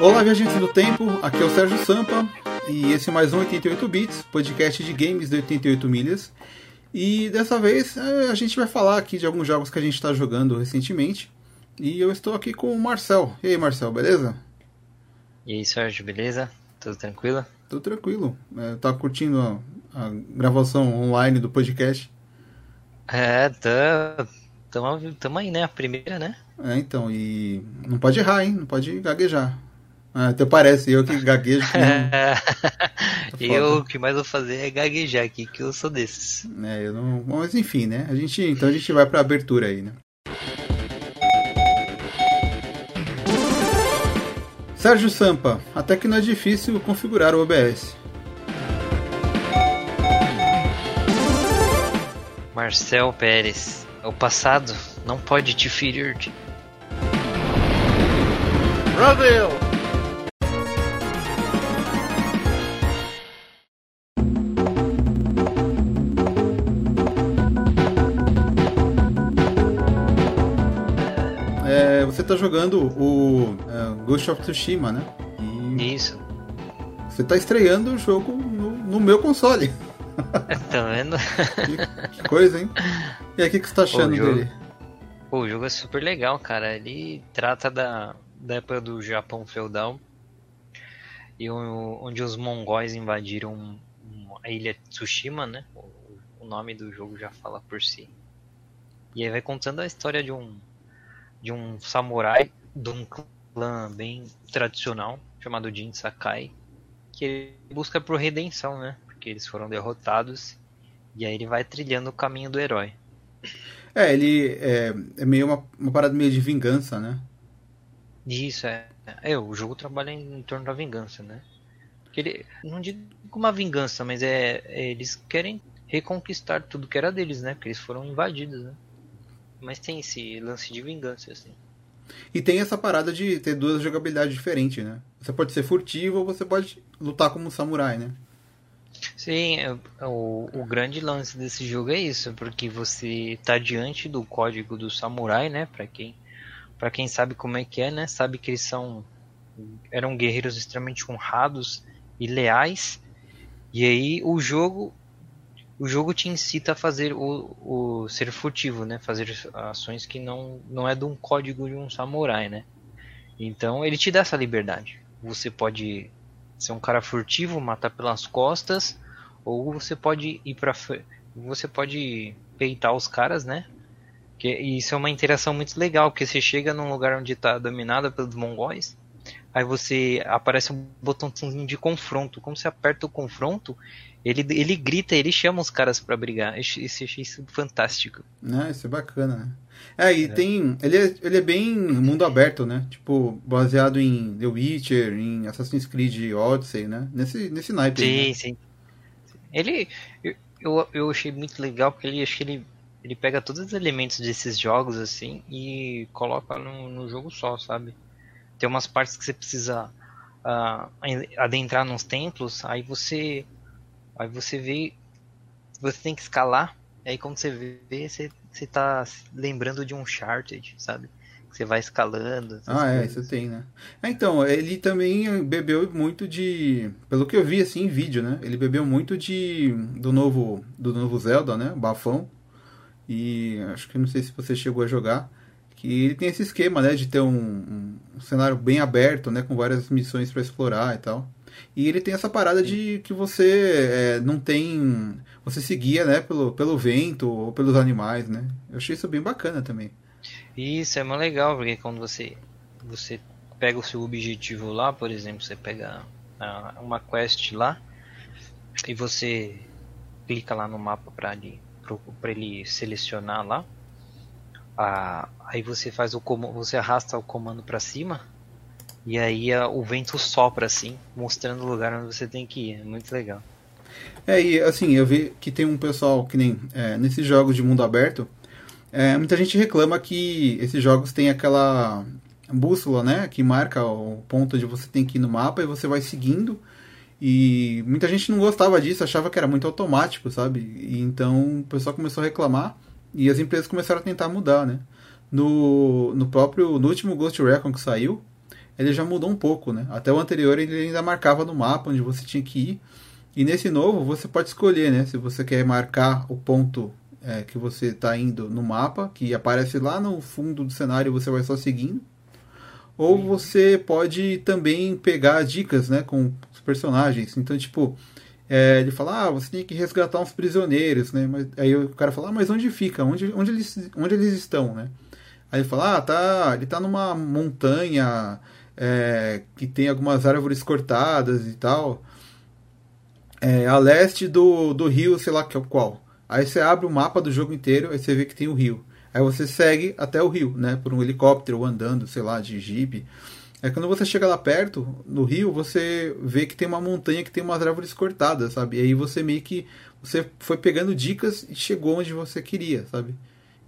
Olá, viajantes do tempo, aqui é o Sérgio Sampa e esse é mais um 88 Bits, podcast de games de 88 milhas. E dessa vez é, a gente vai falar aqui de alguns jogos que a gente está jogando recentemente. E eu estou aqui com o Marcel. E aí, Marcel, beleza? E aí, Sérgio, beleza? Tudo tranquilo? Tudo tranquilo. É, tá curtindo a, a gravação online do podcast? É, tá. Tamo, tamo aí, né? A primeira, né? É, então, e não pode errar, hein? Não pode gaguejar. Ah, até parece eu que gaguejo. Que não... Tá eu o que mais vou fazer é gaguejar aqui, que eu sou desses. É, eu não. Mas enfim, né? A gente, então a gente vai pra abertura aí, né? Sérgio Sampa, até que não é difícil configurar o OBS. Marcel Pérez, o passado não pode te ferir. Brasil! Jogando o uh, Ghost of Tsushima, né? E Isso. Você tá estreando o jogo no, no meu console. tá vendo? que, que, coisa, hein? E aí, o que, que você tá achando o jogo, dele? o jogo é super legal, cara. Ele trata da, da época do Japão feudal e onde os mongóis invadiram a ilha Tsushima, né? O, o nome do jogo já fala por si. E aí vai contando a história de um de um samurai de um clã bem tradicional chamado Jin Sakai, que ele busca por redenção, né? Porque eles foram derrotados e aí ele vai trilhando o caminho do herói. É, ele é, é meio uma, uma parada meio de vingança, né? Isso, é. é. O jogo trabalha em, em torno da vingança, né? Que ele, não digo uma vingança, mas é, é, eles querem reconquistar tudo que era deles, né? Porque eles foram invadidos, né? Mas tem esse lance de vingança, assim. E tem essa parada de ter duas jogabilidades diferentes, né? Você pode ser furtivo ou você pode lutar como um samurai, né? Sim, é, o, o grande lance desse jogo é isso, porque você tá diante do código do samurai, né? Pra quem, pra quem sabe como é que é, né? Sabe que eles são eram guerreiros extremamente honrados e leais. E aí o jogo o jogo te incita a fazer o, o ser furtivo, né? Fazer ações que não, não é de um código de um samurai, né? Então ele te dá essa liberdade. Você pode ser um cara furtivo, matar pelas costas, ou você pode ir para você pode peitar os caras, né? Que isso é uma interação muito legal, porque você chega num lugar onde está dominada pelos mongóis, aí você aparece um botãozinho de confronto. Como você aperta o confronto, ele, ele grita, ele chama os caras para brigar. Isso, isso, isso fantástico. Ah, isso é bacana, né? É, e é. tem. Ele é, ele é bem mundo aberto, né? Tipo, baseado em The Witcher, em Assassin's Creed Odyssey, né? Nesse, nesse naipe. Sim, né? sim. Ele. Eu, eu achei muito legal porque ele acho que ele, ele pega todos os elementos desses jogos assim e coloca no jogo só, sabe? Tem umas partes que você precisa uh, adentrar nos templos, aí você Aí você vê. Você tem que escalar. Aí quando você vê, você, você tá lembrando de um Uncharted, sabe? Você vai escalando. Ah, é, coisas. isso tem, né? É, então, ele também bebeu muito de. Pelo que eu vi assim em vídeo, né? Ele bebeu muito de. do novo. Do novo Zelda, né? Bafão. E acho que não sei se você chegou a jogar. Que ele tem esse esquema, né? De ter um, um cenário bem aberto, né? Com várias missões para explorar e tal. E ele tem essa parada de que você é, não tem. Você seguia, né, pelo, pelo vento ou pelos animais, né? Eu achei isso bem bacana também. Isso é muito legal, porque quando você, você pega o seu objetivo lá, por exemplo, você pega uma quest lá e você clica lá no mapa para ele, ele selecionar lá. Ah, aí você faz o você arrasta o comando para cima e aí a, o vento sopra assim, mostrando o lugar onde você tem que ir. É muito legal. É, e assim, eu vi que tem um pessoal que nem é, nesses jogos de mundo aberto, é, muita gente reclama que esses jogos têm aquela bússola, né, que marca o ponto onde você tem que ir no mapa e você vai seguindo. E muita gente não gostava disso, achava que era muito automático, sabe? E então o pessoal começou a reclamar e as empresas começaram a tentar mudar, né? No, no próprio no último Ghost Recon que saiu, ele já mudou um pouco, né? Até o anterior ele ainda marcava no mapa onde você tinha que ir. E nesse novo você pode escolher, né? Se você quer marcar o ponto é, que você está indo no mapa, que aparece lá no fundo do cenário, você vai só seguindo. Ou você pode também pegar dicas, né, com os personagens. Então, tipo, é, ele fala, ah, você tem que resgatar uns prisioneiros, né? Mas, aí o cara fala, ah, mas onde fica? Onde, onde, eles, onde eles estão, né? Aí ele fala, ah, tá, ele tá numa montanha é, que tem algumas árvores cortadas e tal. É, a leste do, do rio, sei lá qual. Aí você abre o mapa do jogo inteiro, aí você vê que tem o rio. Aí você segue até o rio, né? Por um helicóptero ou andando, sei lá, de jeep. Aí quando você chega lá perto, no rio, você vê que tem uma montanha que tem umas árvores cortadas, sabe? E aí você meio que. Você foi pegando dicas e chegou onde você queria, sabe?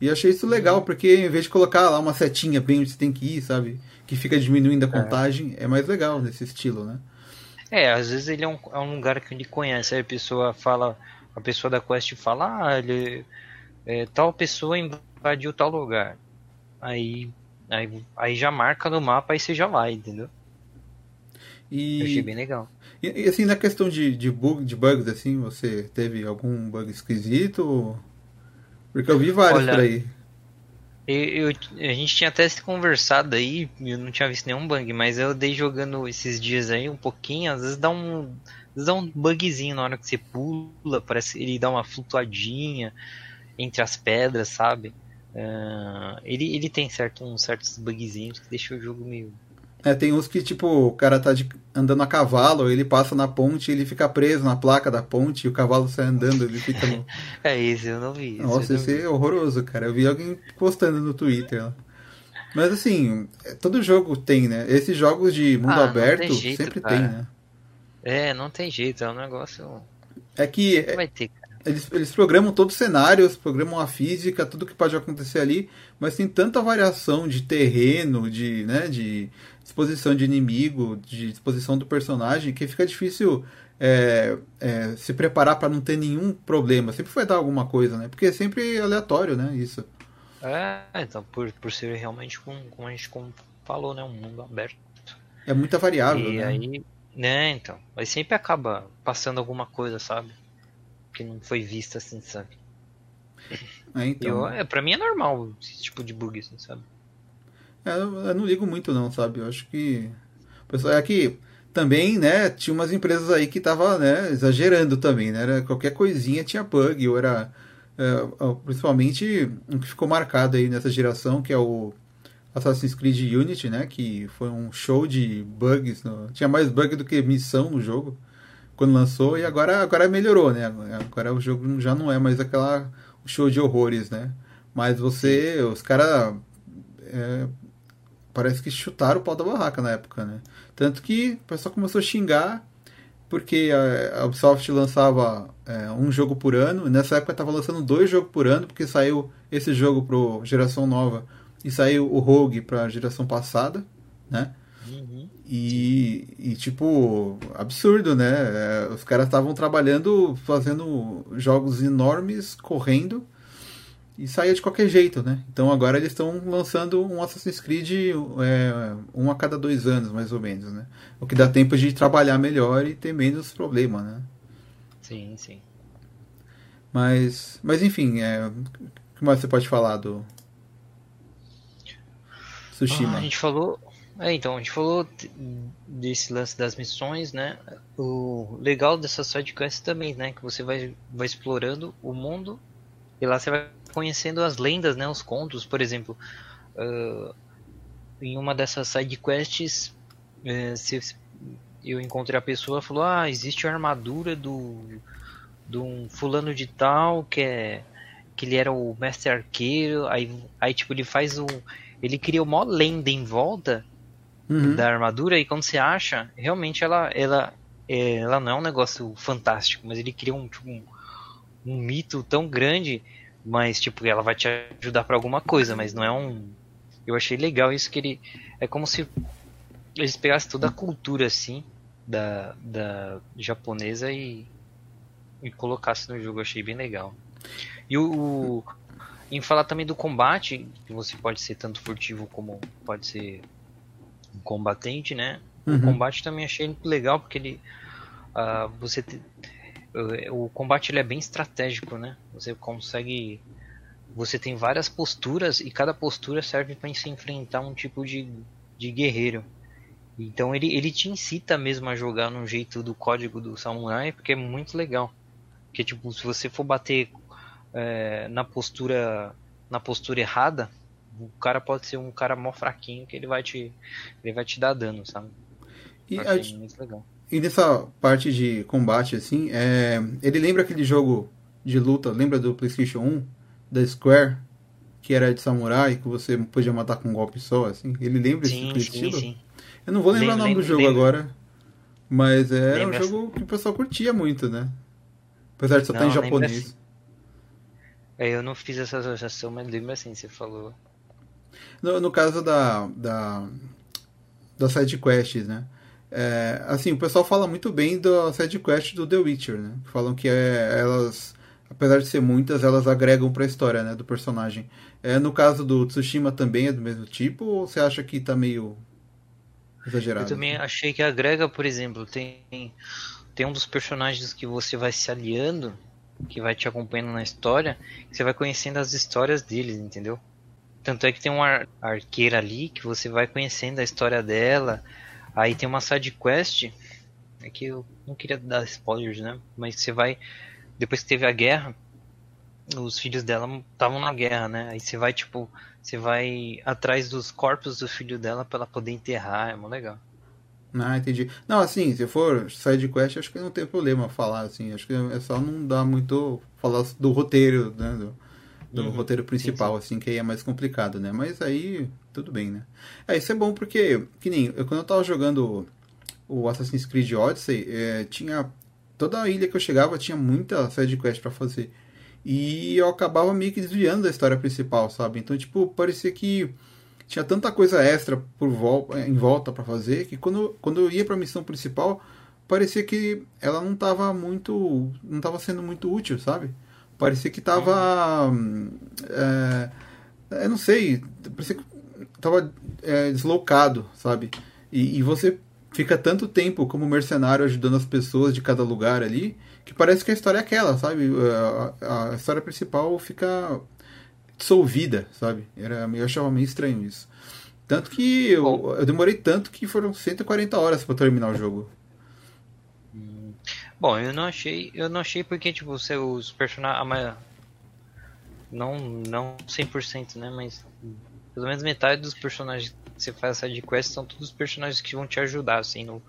E eu achei isso legal, uhum. porque em vez de colocar lá uma setinha bem onde você tem que ir, sabe? Que fica diminuindo a é. contagem, é, é mais legal nesse estilo, né? É, às vezes ele é um, é um lugar que ele conhece, aí a pessoa fala, a pessoa da quest fala, ah, ele, é, tal pessoa invadiu tal lugar. Aí, aí, aí já marca no mapa e você já vai, entendeu? E... Eu achei bem legal. E, e, assim, na questão de, de, bug, de bugs, assim, você teve algum bug esquisito? Porque eu vi vários Olha, por aí. Eu, eu, a gente tinha até se conversado aí, eu não tinha visto nenhum bug, mas eu dei jogando esses dias aí um pouquinho, às vezes dá um. Vezes dá um bugzinho na hora que você pula, parece ele dá uma flutuadinha entre as pedras, sabe? Uh, ele, ele tem certo, uns certos bugzinhos que deixam o jogo meio é, tem uns que, tipo, o cara tá de, andando a cavalo, ele passa na ponte e ele fica preso na placa da ponte e o cavalo sai andando, ele fica no... é isso, eu não vi. Nossa, esse é horroroso, cara. Eu vi alguém postando no Twitter. Mas assim, todo jogo tem, né? Esses jogos de mundo ah, aberto jeito, sempre cara. tem, né? É, não tem jeito, é um negócio. É que. Vai ter, eles, eles programam todos os cenários, programam a física, tudo que pode acontecer ali, mas tem tanta variação de terreno, de, né, de disposição de inimigo, de disposição do personagem, que fica difícil é, é, se preparar para não ter nenhum problema. Sempre vai dar alguma coisa, né? Porque é sempre aleatório, né? Isso. É, então, por, por ser realmente, como, como a gente falou, né? Um mundo aberto. É muita variável, e né? aí, né, então. Mas sempre acaba passando alguma coisa, sabe? Que não foi vista assim, sabe? É, então. Eu, é, pra mim é normal esse tipo de bug, assim, sabe? É, eu não ligo muito não, sabe? Eu acho que. Pessoal, é que também, né, tinha umas empresas aí que tava, né, exagerando também, né? Era, qualquer coisinha tinha bug, ou era. É, principalmente um que ficou marcado aí nessa geração, que é o Assassin's Creed Unity, né? Que foi um show de bugs. No... Tinha mais bug do que missão no jogo quando lançou, e agora, agora melhorou, né? Agora o jogo já não é mais aquela show de horrores, né? Mas você, os caras. É, parece que chutaram o pau da barraca na época, né? Tanto que o pessoal começou a xingar porque a Ubisoft lançava é, um jogo por ano, nessa época estava lançando dois jogos por ano, porque saiu esse jogo para geração nova e saiu o Rogue para a geração passada, né? E, e, tipo, absurdo, né? É, os caras estavam trabalhando, fazendo jogos enormes, correndo, e saía de qualquer jeito, né? Então agora eles estão lançando um Assassin's Creed é, um a cada dois anos, mais ou menos, né? O que dá tempo de trabalhar melhor e ter menos problema, né? Sim, sim. Mas, mas enfim, é, o que mais você pode falar do Tsushima? Ah, a gente falou, é, então a gente falou desse lance das missões, né? O legal dessa sidequest também, né? Que você vai, vai explorando o mundo e lá você vai conhecendo as lendas, né, os contos, por exemplo, uh, em uma dessas side quests, uh, se, eu encontrei a pessoa falou, ah, existe a armadura do de um fulano de tal que é que ele era o mestre arqueiro, aí, aí tipo ele faz o ele cria uma lenda em volta uhum. da armadura e quando você acha, realmente ela ela ela não é um negócio fantástico, mas ele cria um, tipo, um, um mito tão grande mas tipo ela vai te ajudar para alguma coisa, mas não é um. Eu achei legal isso que ele é como se eles pegassem toda a cultura assim da, da japonesa e e colocassem no jogo, eu achei bem legal. E o, o em falar também do combate, que você pode ser tanto furtivo como pode ser um combatente, né? Uhum. O combate também achei muito legal porque ele uh, você te, o combate ele é bem estratégico, né? Você consegue você tem várias posturas e cada postura serve para se enfrentar um tipo de, de guerreiro. Então ele, ele te incita mesmo a jogar no jeito do código do samurai, porque é muito legal. Porque tipo, se você for bater é, na postura na postura errada, o cara pode ser um cara mó fraquinho que ele vai te ele vai te dar dano, sabe? E, a, e nessa parte de combate assim, é, ele lembra aquele jogo de luta, lembra do PlayStation 1 da Square, que era de samurai, que você podia matar com um golpe só, assim? Ele lembra sim, esse sim, estilo? Sim. Eu não vou lembrar lembra, o nome do jogo lembra. agora, mas era lembra. um jogo que o pessoal curtia muito, né? Apesar de só estar em japonês. Assim. É, eu não fiz essa associação, mas lembra assim, você falou. No, no caso da, da, da side quests, né? É, assim, o pessoal fala muito bem da side quest do The Witcher, né? Falam que é, elas, apesar de ser muitas, elas agregam para a história, né, do personagem. É, no caso do Tsushima também é do mesmo tipo ou você acha que tá meio exagerado? Eu também achei que agrega, por exemplo, tem tem um dos personagens que você vai se aliando, que vai te acompanhando na história, que você vai conhecendo as histórias deles, entendeu? Tanto é que tem uma arqueira ali que você vai conhecendo a história dela. Aí tem uma side quest. É que eu não queria dar spoilers, né? Mas você vai. Depois que teve a guerra, os filhos dela estavam na guerra, né? Aí você vai, tipo. Você vai atrás dos corpos do filho dela para ela poder enterrar. É muito legal. Ah, entendi. Não, assim, se for side quest, acho que não tem problema falar, assim. Acho que é só não dar muito. falar do roteiro, né? Do, do uhum, roteiro principal, sim, sim. assim, que aí é mais complicado, né? Mas aí, tudo bem, né? É, isso é bom porque, que nem, eu, quando eu tava jogando o Assassin's Creed Odyssey, é, tinha. Toda a ilha que eu chegava tinha muita side quest para fazer. E eu acabava meio que desviando da história principal, sabe? Então, tipo, parecia que tinha tanta coisa extra por volta, em volta para fazer que quando, quando eu ia para a missão principal parecia que ela não estava muito não estava sendo muito útil sabe parecia que tava. É, eu não sei, parecia que tava é, deslocado, sabe? E, e, você fica tanto tempo como mercenário ajudando as pessoas de cada lugar ali, que parece que a história é aquela, sabe? A, a história principal fica dissolvida, sabe? Era, eu achava meio estranho isso. Tanto que eu, eu demorei tanto que foram 140 horas para terminar o jogo. Bom, eu não achei, eu não achei porque tipo, os personagens não não 100%, né, mas pelo menos metade dos personagens que você faz essa quest são todos os personagens que vão te ajudar assim no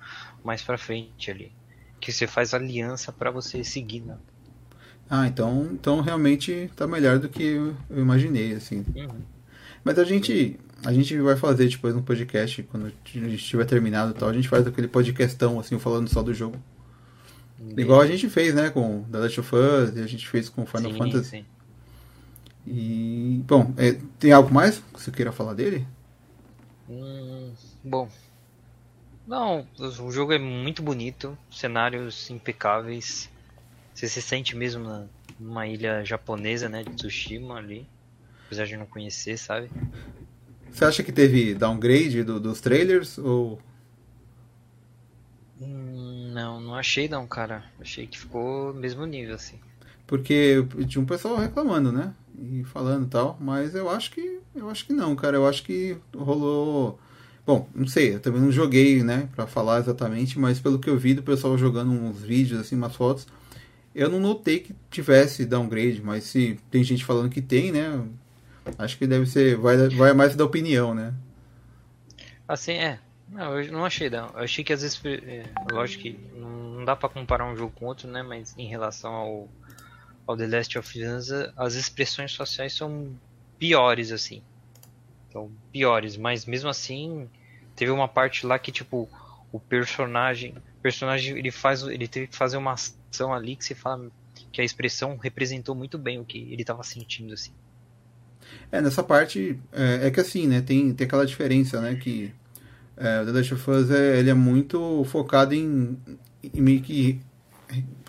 mais para frente ali, que você faz aliança para você seguir, né? Ah, então, então realmente tá melhor do que eu imaginei, assim. Uhum. Mas a gente, a gente vai fazer depois no podcast, quando a gente tiver terminado e tal, a gente faz aquele podcastão, assim, falando só do jogo. Igual a gente fez, né, com The Last of Us, e a gente fez com Final sim, Fantasy. Sim. E, bom, é, tem algo mais que você queira falar dele? Hum, bom. Não, o jogo é muito bonito, cenários impecáveis. Você se sente mesmo na, numa ilha japonesa, né, de Tsushima ali. Apesar de não conhecer, sabe? Você acha que teve downgrade do, dos trailers ou não, não achei não, cara. Achei que ficou mesmo nível, assim. Porque tinha um pessoal reclamando, né? E falando tal, mas eu acho que. Eu acho que não, cara. Eu acho que rolou. Bom, não sei, eu também não joguei, né, pra falar exatamente, mas pelo que eu vi do pessoal jogando uns vídeos, assim, umas fotos, eu não notei que tivesse downgrade, mas se tem gente falando que tem, né, acho que deve ser, vai, vai mais da opinião, né. Assim, é, não, eu não achei não. Eu achei que às vezes, é, lógico que não dá para comparar um jogo com outro, né? Mas em relação ao, ao The Last of Us, as expressões sociais são piores assim. São piores, mas mesmo assim teve uma parte lá que tipo o personagem, o personagem ele faz, ele teve que fazer uma ação ali que você fala que a expressão representou muito bem o que ele estava sentindo assim. É, nessa parte é, é, que assim, né, tem, tem aquela diferença, né, que é, o The Last of Us é, ele é muito focado em, em meio que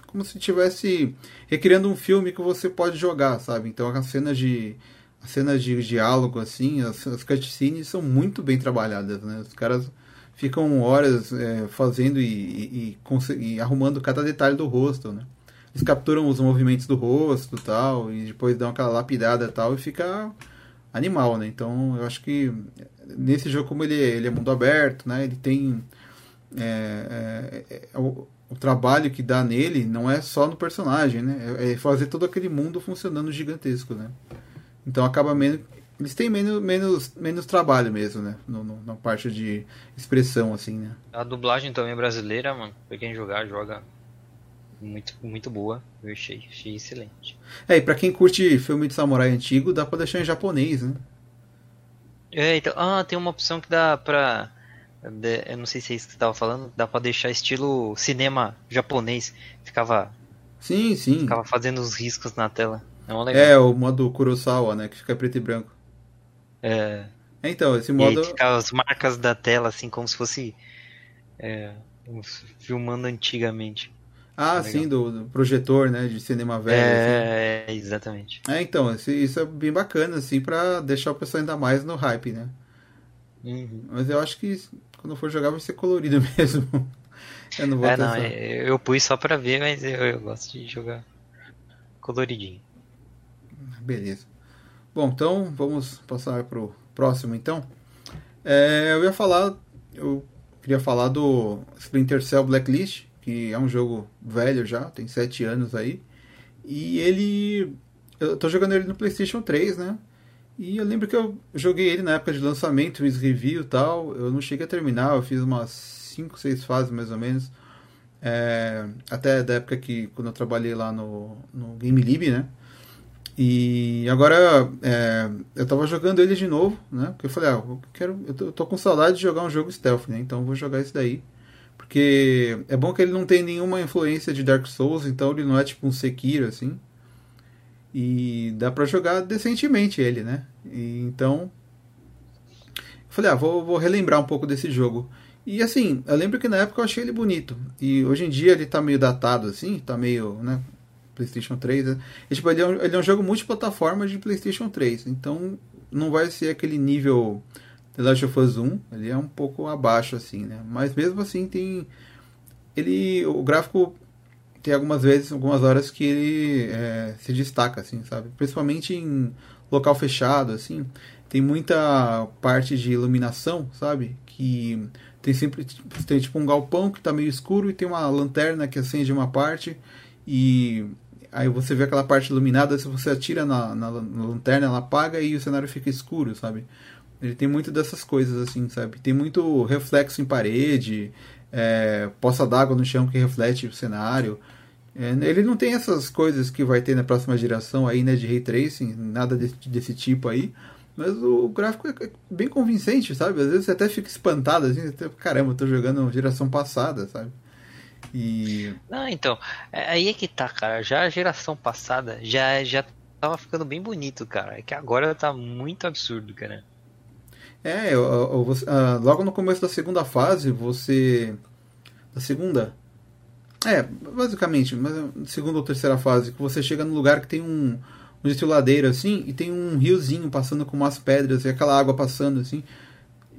como se estivesse recriando um filme que você pode jogar, sabe? Então as cenas de as cenas de diálogo assim, as, as cutscenes são muito bem trabalhadas, né? Os caras ficam horas é, fazendo e, e, e, e, arrumando cada detalhe do rosto, né? Eles capturam os movimentos do rosto tal, e depois dão aquela lapidada tal, e fica animal, né? Então eu acho que nesse jogo, como ele, ele é mundo aberto, né? Ele tem. É, é, é, o, o, trabalho que dá nele não é só no personagem, né? É, é fazer todo aquele mundo funcionando gigantesco, né? Então acaba menos. Eles têm menos, menos, menos trabalho mesmo, né? No, no, na parte de expressão, assim, né? A dublagem também é brasileira, mano. Pra quem jogar, joga muito, muito boa. Eu achei, achei excelente. É, e pra quem curte filme de samurai antigo, dá pra deixar em japonês, né? É, então, ah, tem uma opção que dá pra. Eu não sei se é isso que você tava falando, dá pra deixar estilo cinema japonês. Ficava. Sim, sim. Ficava fazendo os riscos na tela. É, é o modo Kurosawa, né? Que fica preto e branco. É. é então, esse modo. E fica as marcas da tela, assim, como se fosse. É, filmando antigamente. Ah, sim, do, do, projetor, né, de cinema velho. É, assim. exatamente. É, então, isso é bem bacana, assim, pra deixar o pessoal ainda mais no hype, né? Uhum. Mas eu acho que quando for jogar vai ser colorido mesmo. eu não vou é, não, eu, eu pus só pra ver, mas eu, eu gosto de jogar coloridinho. Beleza. Bom, então vamos passar pro próximo, então. É, eu ia falar, eu queria falar do Splinter Cell Blacklist, que é um jogo velho já, tem 7 anos aí. E ele. Eu tô jogando ele no PlayStation 3, né? E eu lembro que eu joguei ele na época de lançamento, fiz review e tal. Eu não cheguei a terminar, eu fiz umas 5, 6 fases mais ou menos. É, até da época que quando eu trabalhei lá no, no Game Lib, né? E agora é, eu tava jogando ele de novo, né? Porque eu falei, ah, eu quero. Eu tô, eu tô com saudade de jogar um jogo stealth, né? Então eu vou jogar esse daí. Porque é bom que ele não tem nenhuma influência de Dark Souls, então ele não é tipo um Sekiro, assim. E dá para jogar decentemente ele, né? E, então. Falei, ah, vou, vou relembrar um pouco desse jogo. E assim, eu lembro que na época eu achei ele bonito. E hoje em dia ele tá meio datado, assim, tá meio, né? PlayStation 3. Né? E, tipo, ele é, um, ele é um jogo multiplataforma de PlayStation 3. Então não vai ser aquele nível The Last of Us 1, ele é um pouco abaixo assim, né? Mas mesmo assim tem ele o gráfico tem algumas vezes, algumas horas que ele é, se destaca assim, sabe? Principalmente em local fechado assim, tem muita parte de iluminação, sabe? Que tem sempre tem tipo um galpão que está meio escuro e tem uma lanterna que acende uma parte e aí você vê aquela parte iluminada, se você atira na, na, na lanterna, ela apaga e o cenário fica escuro, sabe? Ele tem muito dessas coisas, assim, sabe? Tem muito reflexo em parede, é, poça d'água no chão que reflete o cenário. É, ele não tem essas coisas que vai ter na próxima geração aí, né, de Ray Tracing, nada desse, desse tipo aí. Mas o, gráfico é bem convincente, sabe? Às vezes você até fica espantado, assim, até, caramba, eu tô jogando geração passada, sabe? E... Não, então, é, aí é que tá, cara. Já a geração passada já, já tava ficando bem bonito, cara. É que agora tá muito absurdo, cara. É, eu, eu, eu, uh, logo no começo da segunda fase, você. Da segunda? É, basicamente, mas segunda ou terceira fase, que você chega num lugar que tem um, um destiladeiro assim, e tem um riozinho passando com umas pedras, e aquela água passando assim.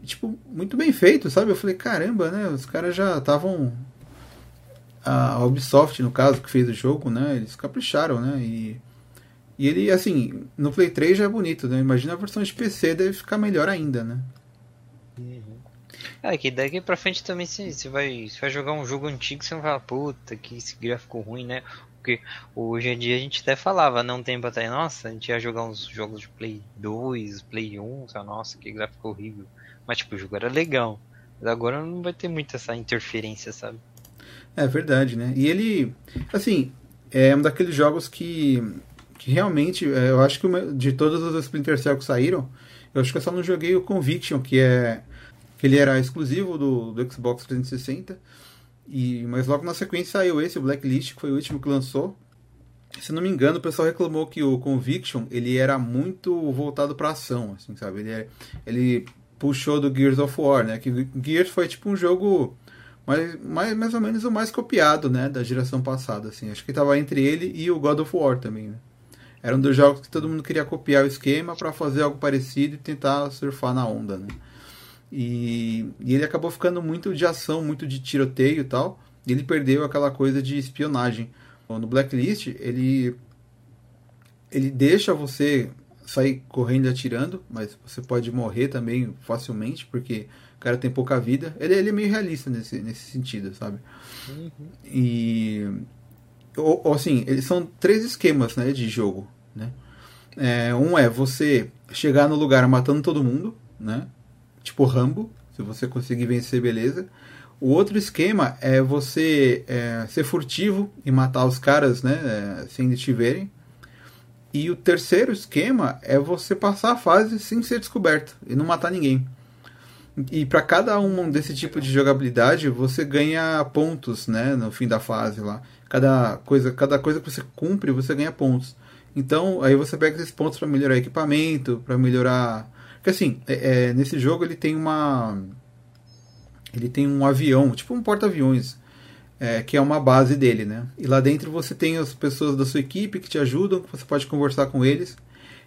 Tipo, muito bem feito, sabe? Eu falei, caramba, né? Os caras já estavam. A Ubisoft, no caso, que fez o jogo, né? Eles capricharam, né? E e ele, assim, no Play 3 já é bonito, né? Imagina a versão de PC, deve ficar melhor ainda, né? Uhum. É, que daqui pra frente também se você vai, vai jogar um jogo antigo, você vai falar, puta, que esse gráfico ruim, né? Porque hoje em dia a gente até falava, não tempo até, nossa, a gente ia jogar uns jogos de Play 2, Play 1, tá, nossa, que gráfico horrível. Mas tipo, o jogo era legal. Mas agora não vai ter muita essa interferência, sabe? É verdade, né? E ele, assim, é um daqueles jogos que que realmente, é, eu acho que de todos os Splinter Cell que saíram, eu acho que eu só não joguei o Conviction, que é que ele era exclusivo do, do Xbox 360. E, mas logo na sequência saiu esse, o Blacklist, que foi o último que lançou. Se não me engano, o pessoal reclamou que o Conviction ele era muito voltado para ação, assim, sabe? Ele, é, ele puxou do Gears of War, né? Que Gears foi tipo um jogo mais, mais, mais ou menos o mais copiado, né, da geração passada, assim. Acho que estava entre ele e o God of War também, né? Era um dos jogos que todo mundo queria copiar o esquema para fazer algo parecido e tentar surfar na onda, né? E, e ele acabou ficando muito de ação, muito de tiroteio e tal. E ele perdeu aquela coisa de espionagem. No Blacklist, ele ele deixa você sair correndo e atirando, mas você pode morrer também facilmente, porque o cara tem pouca vida. Ele, ele é meio realista nesse, nesse sentido, sabe? Uhum. E. Ou, ou, assim, eles são três esquemas né, de jogo. Né? É, um é você chegar no lugar matando todo mundo, né? Tipo Rambo, se você conseguir vencer, beleza. O outro esquema é você é, ser furtivo e matar os caras, né? É, sem eles te verem. E o terceiro esquema é você passar a fase sem ser descoberto e não matar ninguém. E para cada um desse tipo de jogabilidade, você ganha pontos, né, no fim da fase lá. Cada coisa, cada coisa que você cumpre, você ganha pontos. Então, aí você pega esses pontos para melhorar equipamento, para melhorar, porque assim, é, é, nesse jogo ele tem uma ele tem um avião, tipo um porta-aviões é, que é uma base dele, né? E lá dentro você tem as pessoas da sua equipe que te ajudam, você pode conversar com eles.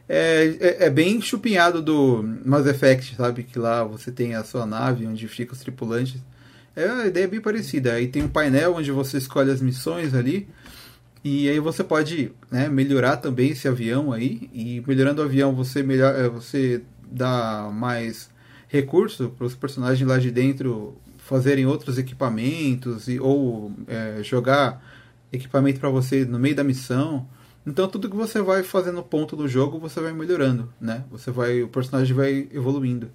É, é, é, bem chupinhado do Mass Effect, sabe? Que lá você tem a sua nave onde ficam os tripulantes. É, a ideia bem parecida. Aí tem um painel onde você escolhe as missões ali. E aí você pode né, melhorar também esse avião aí. E melhorando o avião você, melhor, é, você dá mais recurso para os personagens lá de dentro fazerem outros equipamentos e, ou é, jogar equipamento para você no meio da missão. Então tudo que você vai fazendo ponto do jogo, você vai melhorando, né? Você vai, o personagem vai evoluindo.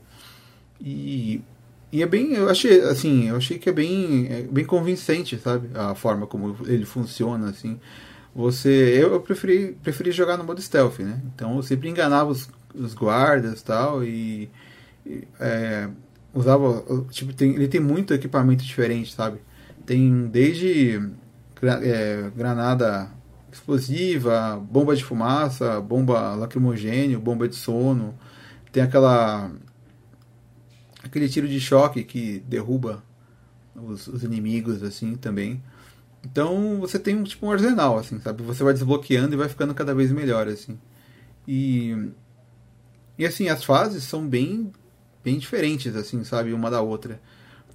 E, e é bem, eu achei assim, eu achei que é bem, é bem convincente, sabe? A forma como ele funciona, assim. Você, eu, eu preferi, preferi jogar no modo stealth, né? Então eu sempre enganava os, os guardas tal e, e é, usava. Tipo, tem, ele tem muito equipamento diferente, sabe? Tem desde é, granada explosiva, bomba de fumaça, bomba lacrimogênio, bomba de sono. Tem aquela. Aquele tiro de choque que derruba os, os inimigos, assim, também. Então você tem um tipo um arsenal, assim, sabe? Você vai desbloqueando e vai ficando cada vez melhor, assim. E. E assim, as fases são bem bem diferentes, assim, sabe, uma da outra.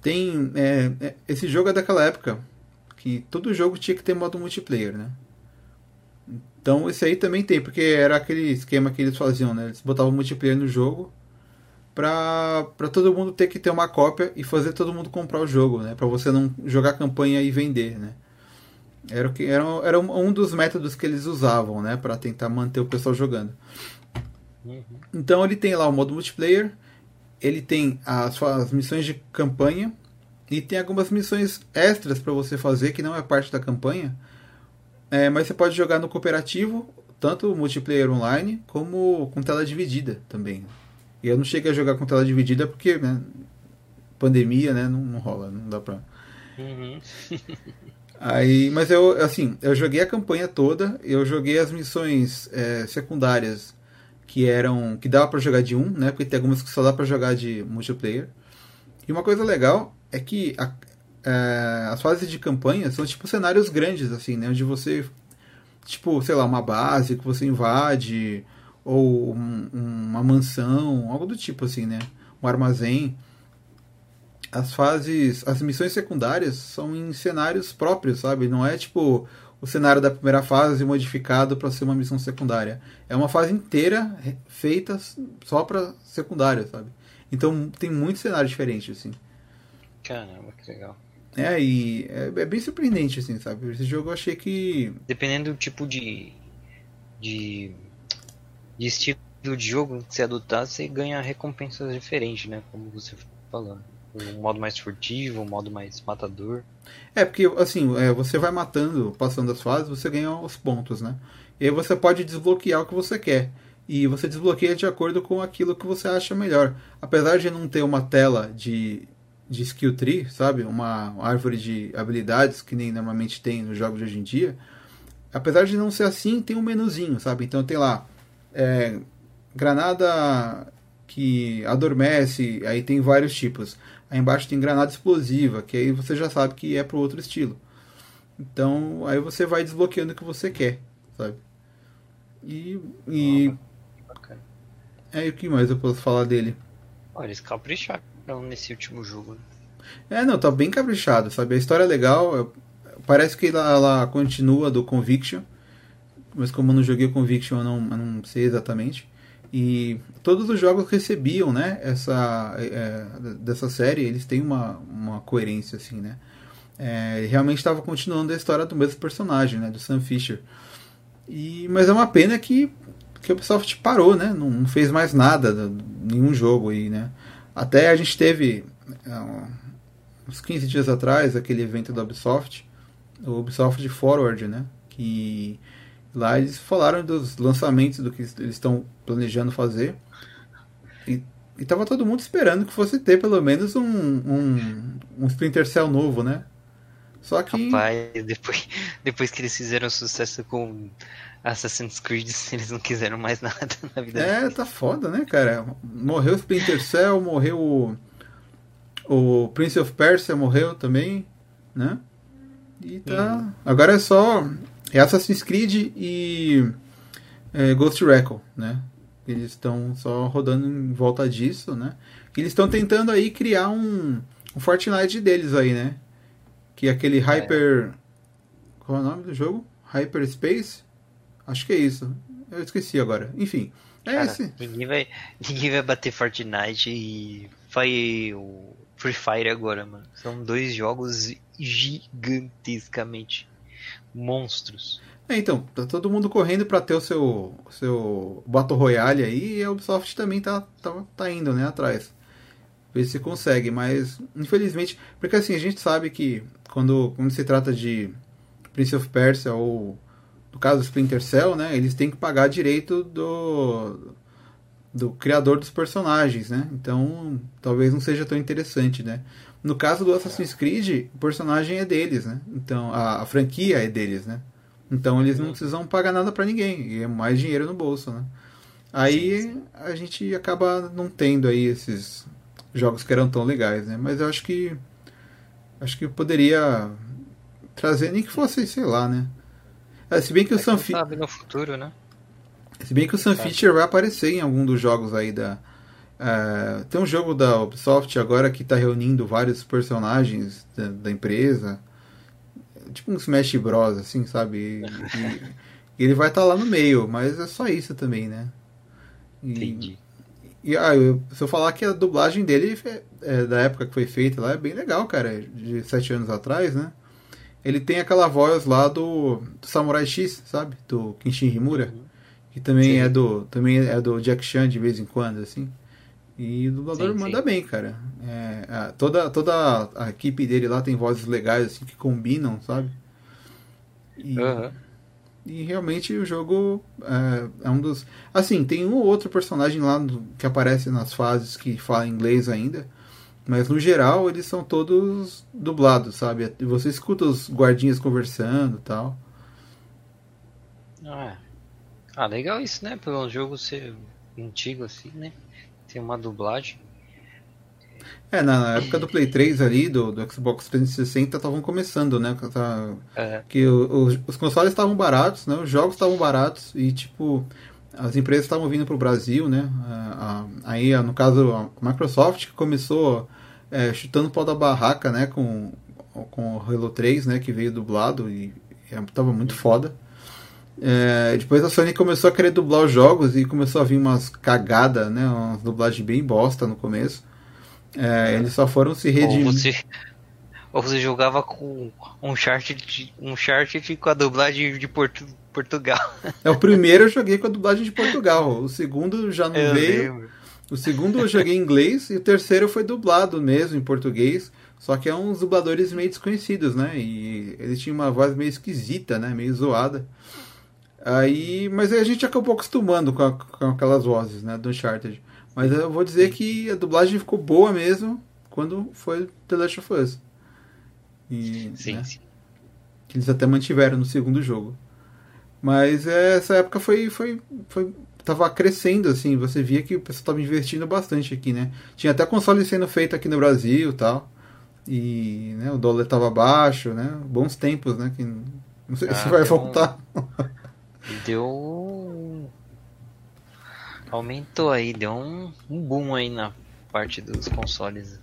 Tem. É, é, esse jogo é daquela época que todo jogo tinha que ter modo multiplayer, né? Então esse aí também tem, porque era aquele esquema que eles faziam, né? Eles botavam multiplayer no jogo pra todo mundo ter que ter uma cópia e fazer todo mundo comprar o jogo, né? Pra você não jogar campanha e vender, né? Era, o que, era, era um dos métodos que eles usavam, né? Pra tentar manter o pessoal jogando. Uhum. Então ele tem lá o modo multiplayer ele tem as missões de campanha e tem algumas missões extras para você fazer que não é parte da campanha. É, mas você pode jogar no cooperativo, tanto multiplayer online como com tela dividida também. E eu não cheguei a jogar com tela dividida porque né, pandemia, né, não, não, rola, não dá pra. Uhum. Aí, mas eu assim, eu joguei a campanha toda, eu joguei as missões é, secundárias que eram que dava para jogar de um, né? Porque tem algumas que só dá para jogar de multiplayer. E uma coisa legal é que a, é, as fases de campanha são tipo cenários grandes assim, né? Onde você tipo, sei lá, uma base que você invade ou um, uma mansão, algo do tipo assim, né? Um armazém. As fases, as missões secundárias são em cenários próprios, sabe? Não é tipo o cenário da primeira fase modificado para ser uma missão secundária. É uma fase inteira feita só para secundária, sabe? Então tem muito cenário diferente, assim. Caramba, que legal. É, e é, é, bem surpreendente, assim, sabe? Esse jogo eu achei que. Dependendo do tipo de. de. De estilo de jogo que você adotar, você ganha recompensas diferentes, né? Como você falando um modo mais furtivo, um modo mais matador. É, porque assim, é, você vai matando, passando as fases, você ganha os pontos, né? E aí você pode desbloquear o que você quer. E você desbloqueia de acordo com aquilo que você acha melhor. Apesar de não ter uma tela de, de skill tree, sabe? Uma árvore de habilidades que nem normalmente tem nos jogos de hoje em dia. Apesar de não ser assim, tem um menuzinho, sabe? Então tem lá é, granada que adormece, aí tem vários tipos. Aí embaixo tem granada explosiva, que aí você já sabe que é pro outro estilo. Então, aí você vai desbloqueando o que você quer, sabe? E. e... É, e o que mais eu posso falar dele? Olha, eles capricharam nesse último jogo. É, não, tá bem caprichado, sabe? A história é legal, parece que ela, ela continua do Conviction, mas como eu não joguei Conviction, eu não, eu não sei exatamente. E todos os jogos recebiam, né, essa, é, dessa série, eles têm uma, uma coerência, assim, né. É, realmente estava continuando a história do mesmo personagem, né, do Sam Fisher. E, mas é uma pena que, que o Ubisoft parou, né, não, não fez mais nada, nenhum jogo aí, né. Até a gente teve, é, uns 15 dias atrás, aquele evento da Ubisoft, o Ubisoft Forward, né, que lá eles falaram dos lançamentos do que eles estão planejando fazer. E, e tava todo mundo esperando que fosse ter pelo menos um, um, um Splinter Cell novo, né? Só que. Rapaz, depois, depois que eles fizeram sucesso com Assassin's Creed, eles não quiseram mais nada na vida É, deles. tá foda, né, cara? Morreu o Splinter Cell, morreu o. O Prince of Persia morreu também, né? E tá. Hum. Agora é só. É Assassin's Creed e. É, Ghost Recon, né? Eles estão só rodando em volta disso, né? eles estão tentando aí criar um, um Fortnite deles aí, né? Que é aquele Hyper. Qual é o nome do jogo? Hyperspace? Acho que é isso. Eu esqueci agora. Enfim. É Cara, esse. Ninguém vai, ninguém vai bater Fortnite e vai o Free Fire agora, mano. São dois jogos gigantescamente monstros. É, então, tá todo mundo correndo para ter o seu, seu Battle Royale aí e a Ubisoft também tá, tá, tá indo, né, atrás. Ver se consegue, mas infelizmente, porque assim, a gente sabe que quando, quando se trata de Prince of Persia ou no caso do Splinter Cell, né, eles têm que pagar direito do do criador dos personagens, né? Então, talvez não seja tão interessante, né? No caso do Assassin's Creed, o personagem é deles, né? Então, a, a franquia é deles, né? Então eles não precisam pagar nada para ninguém, e é mais dinheiro no bolso, né? Aí a gente acaba não tendo aí esses jogos que eram tão legais, né? Mas eu acho que acho que poderia trazer nem que fosse, sei lá, né? É, se bem que é o Sam sabe no futuro, né? Se bem que o Sam Fisher vai aparecer em algum dos jogos aí da uh, tem um jogo da Ubisoft agora que está reunindo vários personagens da, da empresa tipo um Smash Bros, assim, sabe? E, e ele vai estar tá lá no meio, mas é só isso também, né? E, Entendi. E ah, eu, se eu falar que a dublagem dele é, é, da época que foi feita lá é bem legal, cara, de sete anos atrás, né? Ele tem aquela voz lá do, do Samurai X, sabe? Do Kenshin Himura, uhum. que também Sim. é do também é do Jack Chan de vez em quando, assim. E o dublador sim, manda sim. bem, cara. É, a, toda, toda a equipe dele lá tem vozes legais, assim, que combinam, sabe? E, uhum. e realmente o jogo é, é, um dos. Assim, tem um ou outro personagem lá que aparece nas fases que fala inglês ainda. Mas no geral eles são todos dublados, sabe? Você escuta os guardinhas conversando e tal. Ah, ah, legal isso, né? Pelo jogo ser antigo assim, né? Tem uma dublagem. É, na época do Play 3 ali, do, do Xbox 360, estavam começando, né? Tá, é. Que o, o, os consoles estavam baratos, né? Os jogos estavam baratos e, tipo, as empresas estavam vindo para o Brasil, né? aí, no caso, a Microsoft que começou é, chutando o pau da barraca, né? Com, com o Halo 3, né? Que veio dublado e, e tava muito foda. É, depois a Sony começou a querer dublar os jogos e começou a vir umas cagadas, né? Umas dublagens bem bosta no começo. É, eles só foram se redimir. Ou você, ou você jogava com um chart um chart com a dublagem de Portu, Portugal. É, o primeiro eu joguei com a dublagem de Portugal. O segundo já não eu veio. Lembro. O segundo eu joguei em inglês e o terceiro foi dublado mesmo em português. Só que é uns dubladores meio desconhecidos, né? E eles tinham uma voz meio esquisita, né? Meio zoada. Aí, mas aí a gente acabou acostumando com, a, com aquelas vozes, né, do Uncharted. Mas eu vou dizer que a dublagem ficou boa mesmo quando foi The Last of Us. E, sim, né, sim. Que eles até mantiveram no segundo jogo. Mas é, essa época foi, foi, foi tava crescendo assim, você via que o pessoal estava investindo bastante aqui, né? Tinha até console sendo feito aqui no Brasil, tal. E, né, o dólar estava baixo, né? Bons tempos, né, que não sei ah, se vai voltar. Um... deu. Aumentou aí, deu um, um boom aí na, parte dos consoles.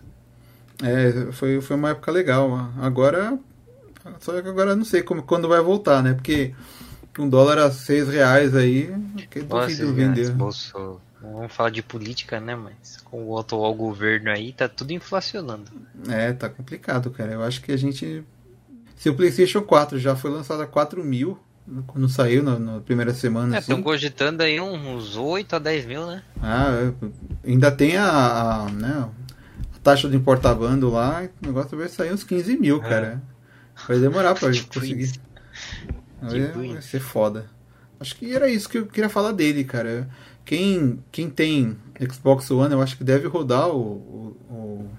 É, foi, foi uma época legal. Agora. Só que agora não sei como, quando vai voltar, né? Porque um dólar a seis reais aí, que duvido vender. Bolso, vamos falar de política, né? Mas com o atual governo aí, tá tudo inflacionando. É, tá complicado, cara. Eu acho que a gente. Se o PlayStation 4 já foi lançado a 4 mil, quando saiu na, na primeira semana. Estão assim. cogitando aí uns 8 a 10 mil, né? Ah, é, ainda tem a, a, né, a taxa de importar bando lá, o negócio vai sair uns 15 mil, É. cara. Vai demorar pra Tipo conseguir. Vai, vai ser foda. Acho que era isso que eu queria falar dele, cara. Quem, quem tem Xbox One, eu acho que deve rodar o, o, o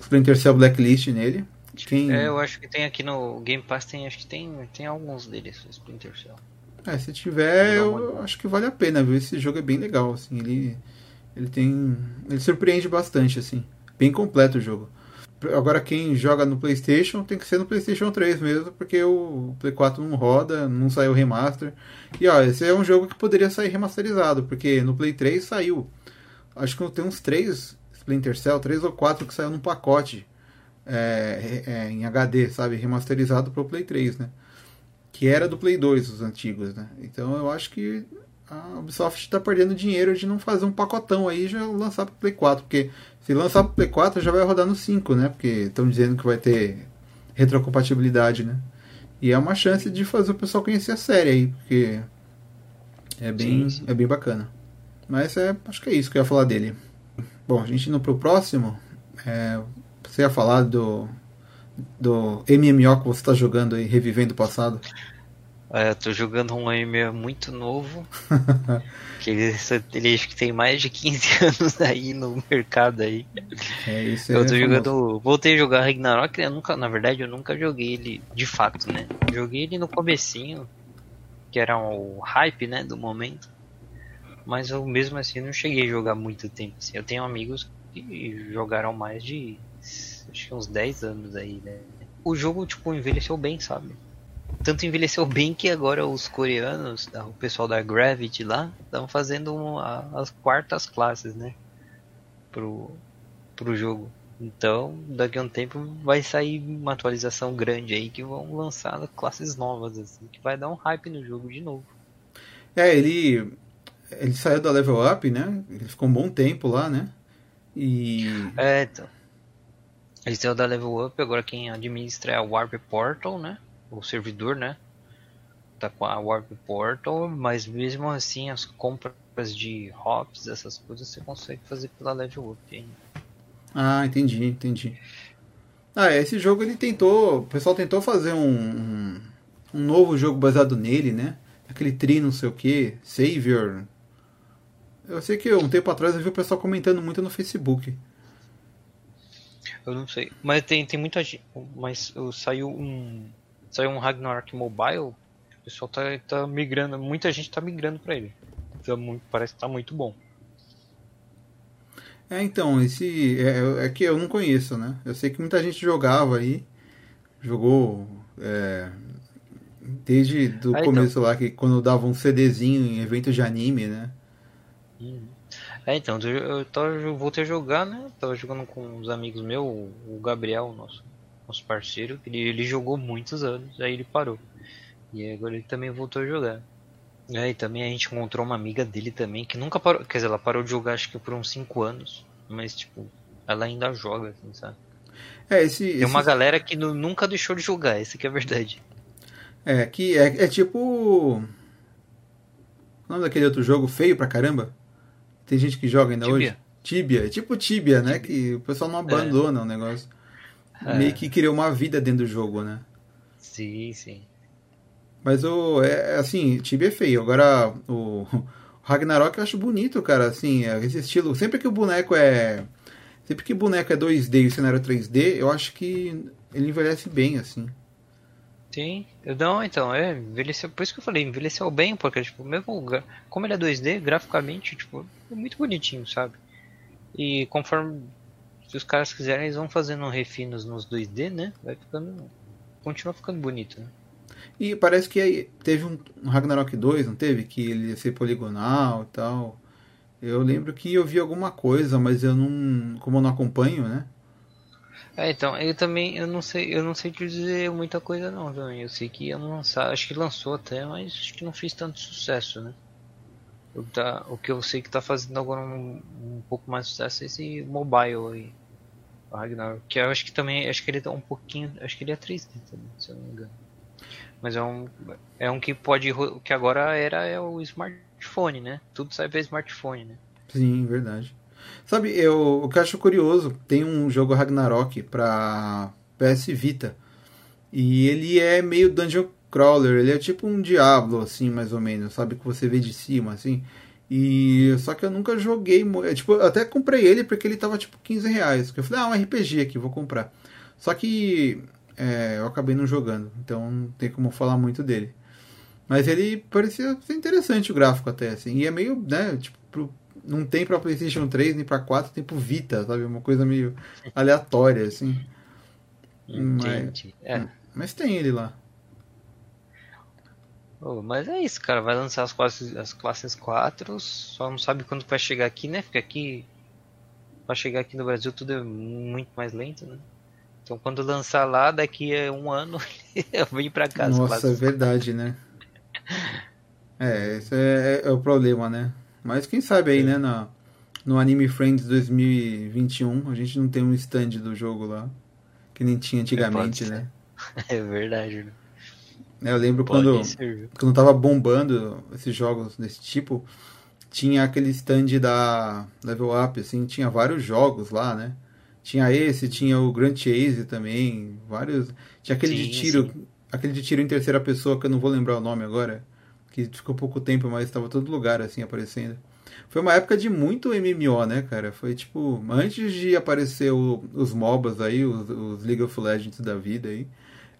Splinter Cell Blacklist nele. Quem, É, eu acho que tem aqui no Game Pass, tem, acho que tem, tem alguns deles, Splinter Cell. É, se tiver, eu acho que vale a pena, viu? Esse jogo é bem legal, assim, ele ele tem, ele surpreende bastante, assim, bem completo o jogo. Agora quem joga no PlayStation tem que ser no PlayStation 3 mesmo, porque o Play 4 não roda, não saiu remaster. E ó, esse é um jogo que poderia sair remasterizado, porque no Play 3 saiu. Acho que tem uns três Splinter Cell, três ou quatro que saiu num pacote é, é, em HD, sabe, remasterizado pro Play 3, né? que era do Play 2, os antigos, né? Então eu acho que a Ubisoft está perdendo dinheiro de não fazer um pacotão aí e já lançar para Play 4, porque se lançar para Play 4 já vai rodar no 5, né? Porque estão dizendo que vai ter retrocompatibilidade, né? E é uma chance de fazer o pessoal conhecer a série aí, porque é bem, Sim, sim. é bem bacana. Mas é, acho que é isso que eu ia falar dele. Bom, a gente indo pro próximo, é, você ia falar do do MMO que você está jogando aí, revivendo o passado. É, eu tô jogando um MMO muito novo. que ele, ele acho que tem mais de 15 anos aí no mercado aí. É isso Eu é tô famoso. jogando. Voltei a jogar Ragnarok, eu nunca, na verdade, eu nunca joguei ele de fato, né? Joguei ele no comecinho, que era o hype, né, do momento. Mas eu mesmo assim não cheguei a jogar muito tempo. Assim. Eu tenho amigos que jogaram mais de acho que uns 10 anos aí, né? O jogo, tipo, envelheceu bem, sabe? Tanto envelheceu bem que agora os coreanos, o pessoal da Gravity lá, estão fazendo uma- as quartas classes, né? Pro, pro jogo. Então, daqui a um tempo vai sair uma atualização grande aí que vão lançar classes novas, assim, que vai dar um hype no jogo de novo. É, ele ele saiu da Level Up, né? Ele ficou um bom tempo lá, né? E É, então. Eles o da Level Up, agora quem administra é a Warp Portal, né? O servidor, né? Tá com a Warp Portal, mas mesmo assim as compras de hops, essas coisas, você consegue fazer pela Level Up ainda. ah, entendi, entendi. Ah, esse jogo ele tentou, o pessoal tentou fazer um, um, um novo jogo baseado nele, né? Aquele tri não sei o que, Savior. Eu sei que um tempo atrás eu vi o pessoal comentando muito no Facebook. Eu não sei. Mas tem, tem muita gente. Mas saiu um. Saiu um Ragnarok Mobile. O pessoal tá, tá migrando. Muita gente tá migrando pra ele. Tá muito, parece que tá muito bom. É, então, esse é, é que eu não conheço, né? Eu sei que muita gente jogava aí, jogou é, desde do Ah, então. começo lá, que quando dava um CDzinho em eventos de anime, né? É, então, eu, eu, tava- eu voltei a jogar, né? Tava jogando com uns amigos meus, o Gabriel, nosso, nosso parceiro, ele, ele jogou muitos anos, aí ele parou. E agora ele também voltou a jogar. É, e também a gente encontrou uma amiga dele também, que nunca parou, quer dizer, ela parou de jogar acho que por uns 5 anos, mas tipo, ela ainda joga, assim, sabe? É, esse, Tem uma esse- galera que nu- nunca deixou de jogar, essa que é a verdade. é que é, é tipo o nome daquele outro jogo feio pra caramba. Tem gente que joga ainda Tibia? hoje. Tibia, é tipo Tibia, né? Que o pessoal não abandona o negócio. É. Meio que criou uma vida dentro do jogo, né? Sim, sim. Mas o. É, assim, Tibia é feio. Agora, o Ragnarok eu acho bonito, cara. Assim, é, esse estilo. Sempre que o boneco é. Sempre que o boneco é 2D e o cenário é 3D, eu acho que ele envelhece bem, assim. Sim, não, então, é, envelheceu, por isso que eu falei, envelheceu bem, porque, tipo, mesmo, como ele é 2D, graficamente, tipo, é muito bonitinho, sabe? E conforme, se os caras quiserem, eles vão fazendo refinos nos 2D, né? Vai ficando, continua ficando bonito, né? E parece que aí teve um, um Ragnarok 2, não teve? Que ele ia ser poligonal e tal. Eu lembro que eu vi alguma coisa, mas eu não. Como eu não acompanho, né? É, então, eu também, eu não sei, eu não sei te dizer muita coisa não, também. Eu sei que ia lançar, acho que lançou até, mas acho que não fez tanto sucesso, né? O, tá, o que eu sei que tá fazendo agora um, um pouco mais sucesso é esse mobile aí. O Ragnar. Que eu acho que também, acho que ele tá um pouquinho, acho que ele é 3D também, se eu não me engano. Mas é um, é um que pode, que agora era é o smartphone, né? Tudo sai pra smartphone, né? Sim, verdade. Sabe, eu, o que eu acho curioso, tem um jogo Ragnarok pra PS Vita. E ele é meio dungeon crawler, ele é tipo um Diablo, assim, mais ou menos, sabe? Que você vê de cima, assim. E só que eu nunca joguei. É, tipo, eu até comprei ele porque ele tava tipo 15 reais. Eu falei, ah, um RPG aqui, vou comprar. Só que é, eu acabei não jogando, então não tem como falar muito dele. Mas ele parecia interessante o gráfico até, assim. E é meio, né, tipo, pro, não tem pra PlayStation 3 nem pra 4, tem pro Vita, sabe? Uma coisa meio aleatória, assim. Entendi. Mas, é. mas tem ele lá. Oh, mas é isso, cara. Vai lançar as classes, as classes 4, só não sabe quando vai chegar aqui, né? Porque aqui, pra chegar aqui no Brasil, tudo é muito mais lento, né? Então quando lançar lá, daqui a um ano, eu venho pra cá. Nossa, é verdade, né? É, esse é, é, o problema, né? Mas quem sabe aí, é. né, no, no Anime Friends 2021, a gente não tem um stand do jogo lá, que nem tinha antigamente, né? É verdade, né? É, eu lembro quando, quando tava bombando esses jogos desse tipo, tinha aquele stand da Level Up, assim, tinha vários jogos lá, né? Tinha esse, tinha o Grand Chase também, vários. Tinha aquele sim, de tiro, sim. aquele de tiro em terceira pessoa que eu não vou lembrar o nome agora, que ficou pouco tempo, mas estava todo lugar assim aparecendo. Foi uma época de muito MMO, né, cara? Foi tipo, antes de aparecer o, os MOBAs aí, os, os, League of Legends da vida aí,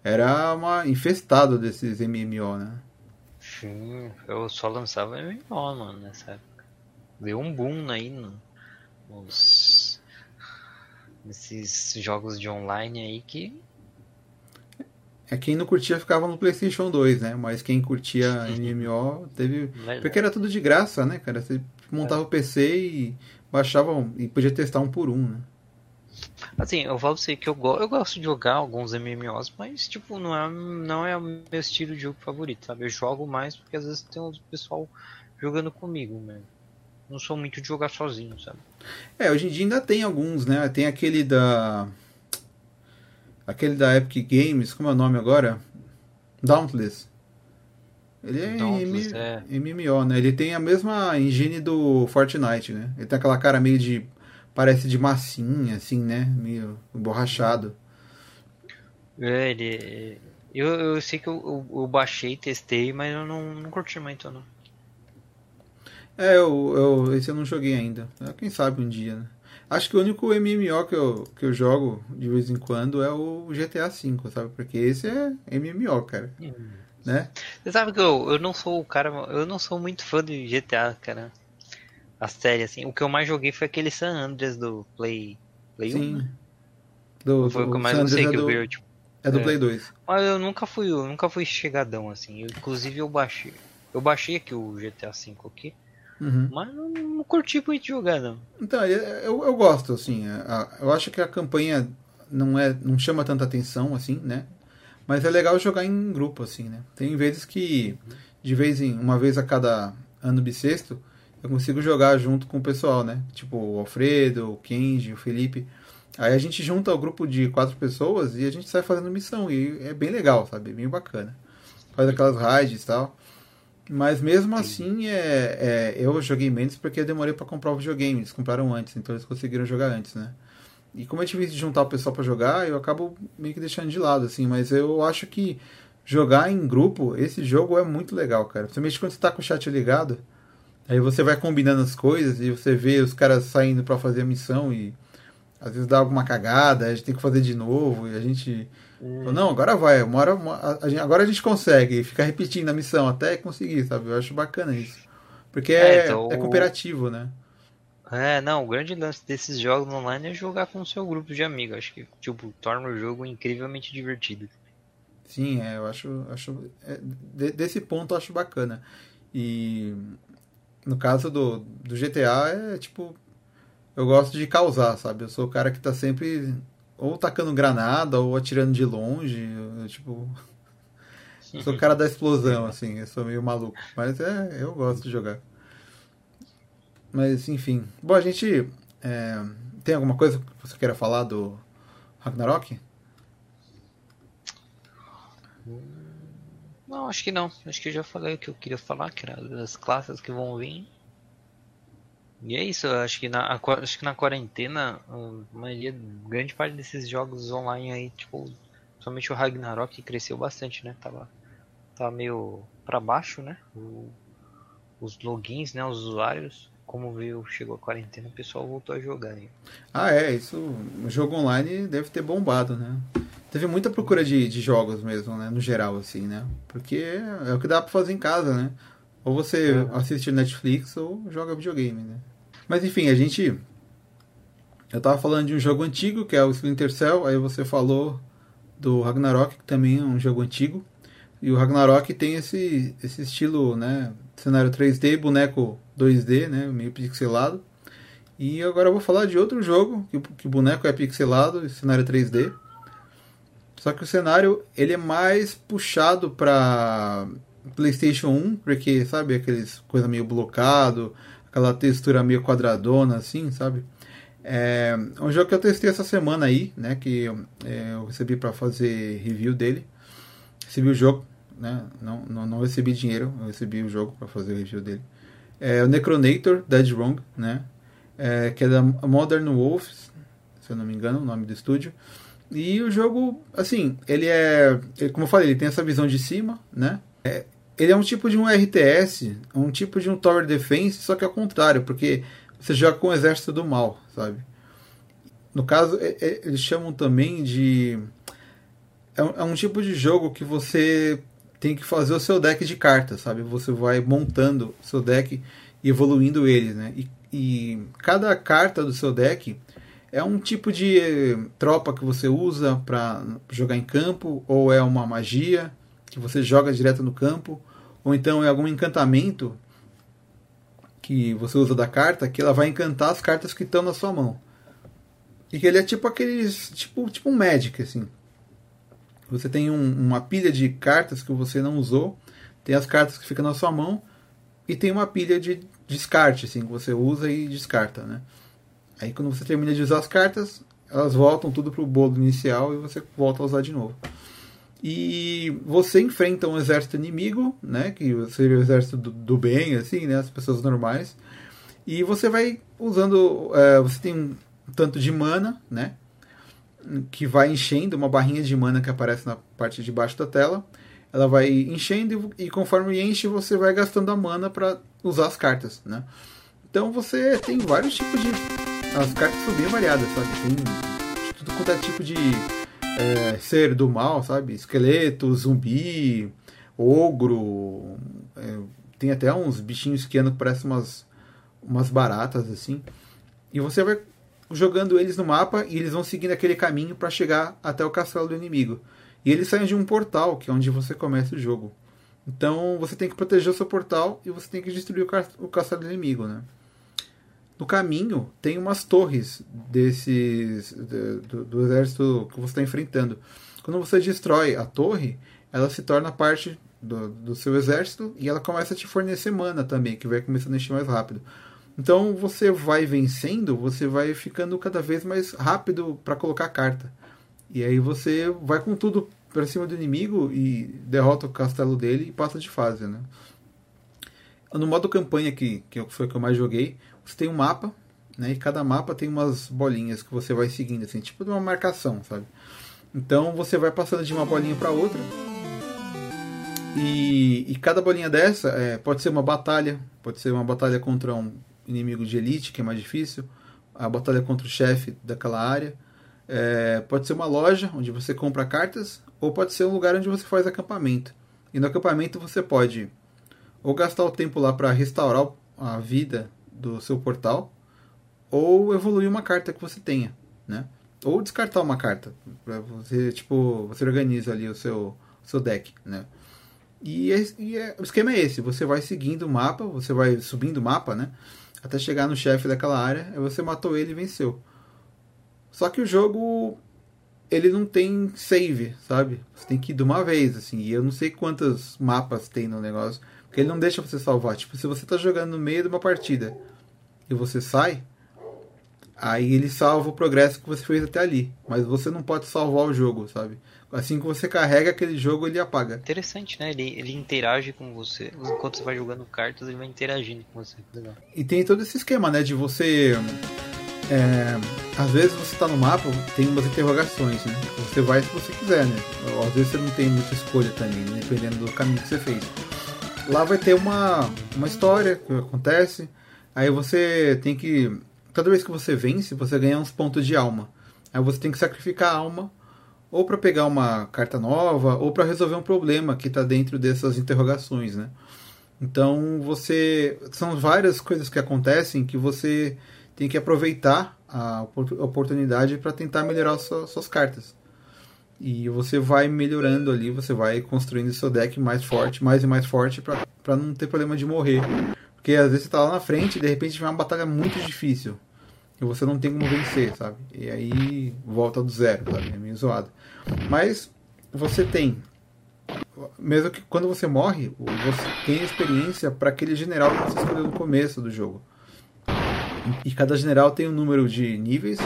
era uma infestado desses MMO, né? Sim, eu só lançava MMO, mano, nessa época. Deu um boom aí no, nos nesses jogos de online aí que. É quem não curtia ficava no PlayStation 2, né? Mas quem curtia MMO teve. Porque era tudo de graça, né, cara? Você montava é. o PC e baixava e podia testar um por um, né? Assim, eu falo pra você que eu, go eu gosto de jogar alguns MMOs, mas tipo, não é, não é o meu estilo de jogo favorito, sabe? Eu jogo mais porque às vezes tem o pessoal jogando comigo mesmo não sou muito de jogar sozinho, sabe? É, hoje em dia ainda tem alguns, né? Tem aquele da. Aquele da Epic Games, como é o nome agora? Dauntless. Ele é, Dauntless, M... é MMO, né? Ele tem a mesma engine do Fortnite, né? Ele tem aquela cara meio de. Parece de massinha, assim, né? Meio borrachado. É, ele. Eu, eu sei que eu, eu, eu baixei, testei, mas eu não, não curti muito, não. É, eu, eu, esse eu não joguei ainda. Quem sabe um dia, né? Acho que o único MMO que eu, que eu jogo de vez em quando é o GTA V, sabe? Porque esse é MMO, cara. Hum. Né? Você sabe que eu, eu não sou o cara. Eu não sou muito fã de GTA, cara. A série, assim. O que eu mais joguei foi aquele San Andreas do Play. Play Sim. 1, né? Do, foi o que eu mais gostei é que eu vi. Tipo, é do é. Play 2. Mas eu nunca fui, eu nunca fui chegadão, assim. Eu, inclusive eu baixei. Eu baixei aqui o GTA V aqui. Uhum. Mas não, não curti muito jogar, não. Então, eu, eu gosto, assim. A, eu acho que a campanha não, é, não chama tanta atenção, assim, né? Mas é legal jogar em grupo, assim, né? Tem vezes que, de vez em uma vez a cada ano bissexto, eu consigo jogar junto com o pessoal, né? Tipo o Alfredo, o Kenji, o Felipe. Aí a gente junta o grupo de quatro pessoas e a gente sai fazendo missão. E é bem legal, sabe? É bem bacana. Faz aquelas raids e tal. Mas mesmo assim, é, é, eu joguei menos porque eu demorei para comprar o videogame. Eles compraram antes, então eles conseguiram jogar antes, né? E como é difícil juntar o pessoal para jogar, eu acabo meio que deixando de lado, assim. Mas eu acho que jogar em grupo, esse jogo é muito legal, cara. Principalmente quando você tá com o chat ligado. Aí você vai combinando as coisas e você vê os caras saindo para fazer a missão e às vezes dá alguma cagada, a gente tem que fazer de novo e a gente Hum. Não, agora vai. Uma hora, uma, a gente, agora a gente consegue ficar repetindo a missão até conseguir, sabe? Eu acho bacana isso. Porque é, é, então, é cooperativo, né? É, não, o grande lance desses jogos online é jogar com o seu grupo de amigos. Acho que, tipo, torna o jogo incrivelmente divertido. Sim, é, eu acho. acho é, desse ponto eu acho bacana. E. no caso do, do GTA, é tipo. Eu gosto de causar, sabe? Eu sou o cara que tá sempre ou tacando granada ou atirando de longe. Eu, tipo. Sou o cara da explosão, assim. Eu sou meio maluco. Mas é, eu gosto de jogar. Mas, enfim. Bom, a gente. É, tem alguma coisa que você queira falar do Ragnarok? Não, acho que não. Acho que eu já falei o que eu queria falar, que era das classes que vão vir. E é isso, acho que na, acho que na quarentena, a maioria, grande parte desses jogos online aí, tipo, somente o Ragnarok cresceu bastante, né? Tava, tava meio para baixo, né? O, os logins, né? Os usuários. Como viu, chegou a quarentena, o pessoal voltou a jogar aí. Ah, é, isso. O jogo online deve ter bombado, né? Teve muita procura de, de jogos mesmo, né? No geral, assim, né? Porque é o que dá pra fazer em casa, né? Ou você é. assiste Netflix ou joga videogame, né? Mas enfim, a gente. Eu tava falando de um jogo antigo, que é o Splinter Cell, aí você falou do Ragnarok, que também é um jogo antigo. E o Ragnarok tem esse, esse estilo, né? Cenário 3D, boneco 2D, né? Meio pixelado. E agora eu vou falar de outro jogo, que, que o boneco é pixelado, e cenário 3D. Só que o cenário ele é mais puxado para PlayStation 1, porque sabe aqueles coisa meio blocado, aquela textura meio quadradona assim, sabe? É um jogo que eu testei essa semana aí, né? Que é, eu recebi para fazer review dele. Recebi o jogo, né? Não, não, não recebi dinheiro, eu recebi o jogo para fazer review dele. É o Necronator Dead Wrong, né? É, que é da Modern Wolves, se eu não me engano, o nome do estúdio. E o jogo, assim, ele é. Como eu falei, ele tem essa visão de cima, né? É, ele é um tipo de um RTS, um tipo de um Tower Defense, só que ao contrário, porque você joga com o exército do mal, sabe? No caso, é, é, eles chamam também de. É um, é um, tipo de jogo que você tem que fazer o seu deck de cartas, sabe? Você vai montando o seu deck e evoluindo ele, né? E, e cada carta do seu deck é um tipo de eh, tropa que você usa para jogar em campo, ou é uma magia que você joga direto no campo, ou então é algum encantamento que você usa da carta que ela vai encantar as cartas que estão na sua mão. E que ele é tipo aqueles. tipo, tipo um Magic, assim. Você tem um, uma pilha de cartas que você não usou, tem as cartas que ficam na sua mão, e tem uma pilha de descarte, assim, que você usa e descarta, né? Aí quando você termina de usar as cartas, elas voltam tudo pro bolo inicial e você volta a usar de novo. E você enfrenta um exército inimigo, né? Que seria o exército do, do bem, assim, né? As pessoas normais. E você vai usando. É, você tem um tanto de mana, né? Que vai enchendo, uma barrinha de mana que aparece na parte de baixo da tela. Ela vai enchendo e, e conforme enche, você vai gastando a mana para usar as cartas, né? Então você tem vários tipos de as cartas são bem variadas, sabe? Tem tudo quanto é tipo de é, ser do mal, sabe? Esqueleto, zumbi, ogro. É, tem até uns bichinhos que andam que parecem umas, umas baratas, assim. E você vai jogando eles no mapa e eles vão seguindo aquele caminho para chegar até o castelo do inimigo. E eles saem de um portal, que é onde você começa o jogo. Então você tem que proteger o seu portal e você tem que destruir o castelo do inimigo, né? No caminho tem umas torres desses do, do exército que você está enfrentando. Quando você destrói a torre, ela se torna parte do, do seu exército e ela começa a te fornecer mana também, que vai começando a encher mais rápido. Então você vai vencendo, você vai ficando cada vez mais rápido para colocar carta. E aí você vai com tudo para cima do inimigo e derrota o castelo dele e passa de fase, né? No modo campanha que, que foi que eu mais joguei, você tem um mapa, né? E cada mapa tem umas bolinhas que você vai seguindo, assim, tipo de uma marcação, sabe? Então você vai passando de uma bolinha para outra. E, e, cada bolinha dessa é, pode ser uma batalha, pode ser uma batalha contra um inimigo de elite, que é mais difícil, a batalha contra o chefe daquela área. É, pode ser uma loja onde você compra cartas, ou pode ser um lugar onde você faz acampamento. E no acampamento você pode ou gastar o tempo lá para restaurar a vida do seu portal, ou evoluir uma carta que você tenha, né? Ou descartar uma carta, para você, tipo, você organiza ali o seu, seu deck, né? E, é, e é, o esquema é esse: você vai seguindo o mapa, você vai subindo o mapa, né? Até chegar no chefe daquela área, aí você matou ele e venceu. Só que o jogo ele não tem save, sabe? Você tem que ir de uma vez, assim. E eu não sei quantos mapas tem no negócio. Porque ele não deixa você salvar. Tipo, se você tá jogando no meio de uma partida e você sai, aí ele salva o progresso que você fez até ali. Mas você não pode salvar o jogo, sabe? Assim que você carrega aquele jogo, ele apaga. Interessante, né? Ele, ele interage com você. Enquanto você vai jogando cartas, ele vai interagindo com você. Legal. E tem todo esse esquema, né? De você. É, às vezes você está no mapa, tem umas interrogações, né? Você vai se você quiser, né? Ou, às vezes você não tem muita escolha também, né? dependendo do caminho que você fez. Lá vai ter uma, uma história que acontece, aí você tem que. Toda vez que você vence, você ganha uns pontos de alma. Aí você tem que sacrificar a alma ou para pegar uma carta nova, ou para resolver um problema que está dentro dessas interrogações, né? Então você são várias coisas que acontecem que você tem que aproveitar a oportunidade para tentar melhorar suas cartas. E você vai melhorando ali, você vai construindo seu deck mais forte, mais e mais forte para não ter problema de morrer. Porque às vezes você tá lá na frente e de repente vem uma batalha muito difícil e você não tem como vencer, sabe? E aí volta do zero, sabe? É meio zoado. Mas você tem, mesmo que quando você morre, você tem experiência para aquele general que você escolheu no começo do jogo. E cada general tem um número de níveis,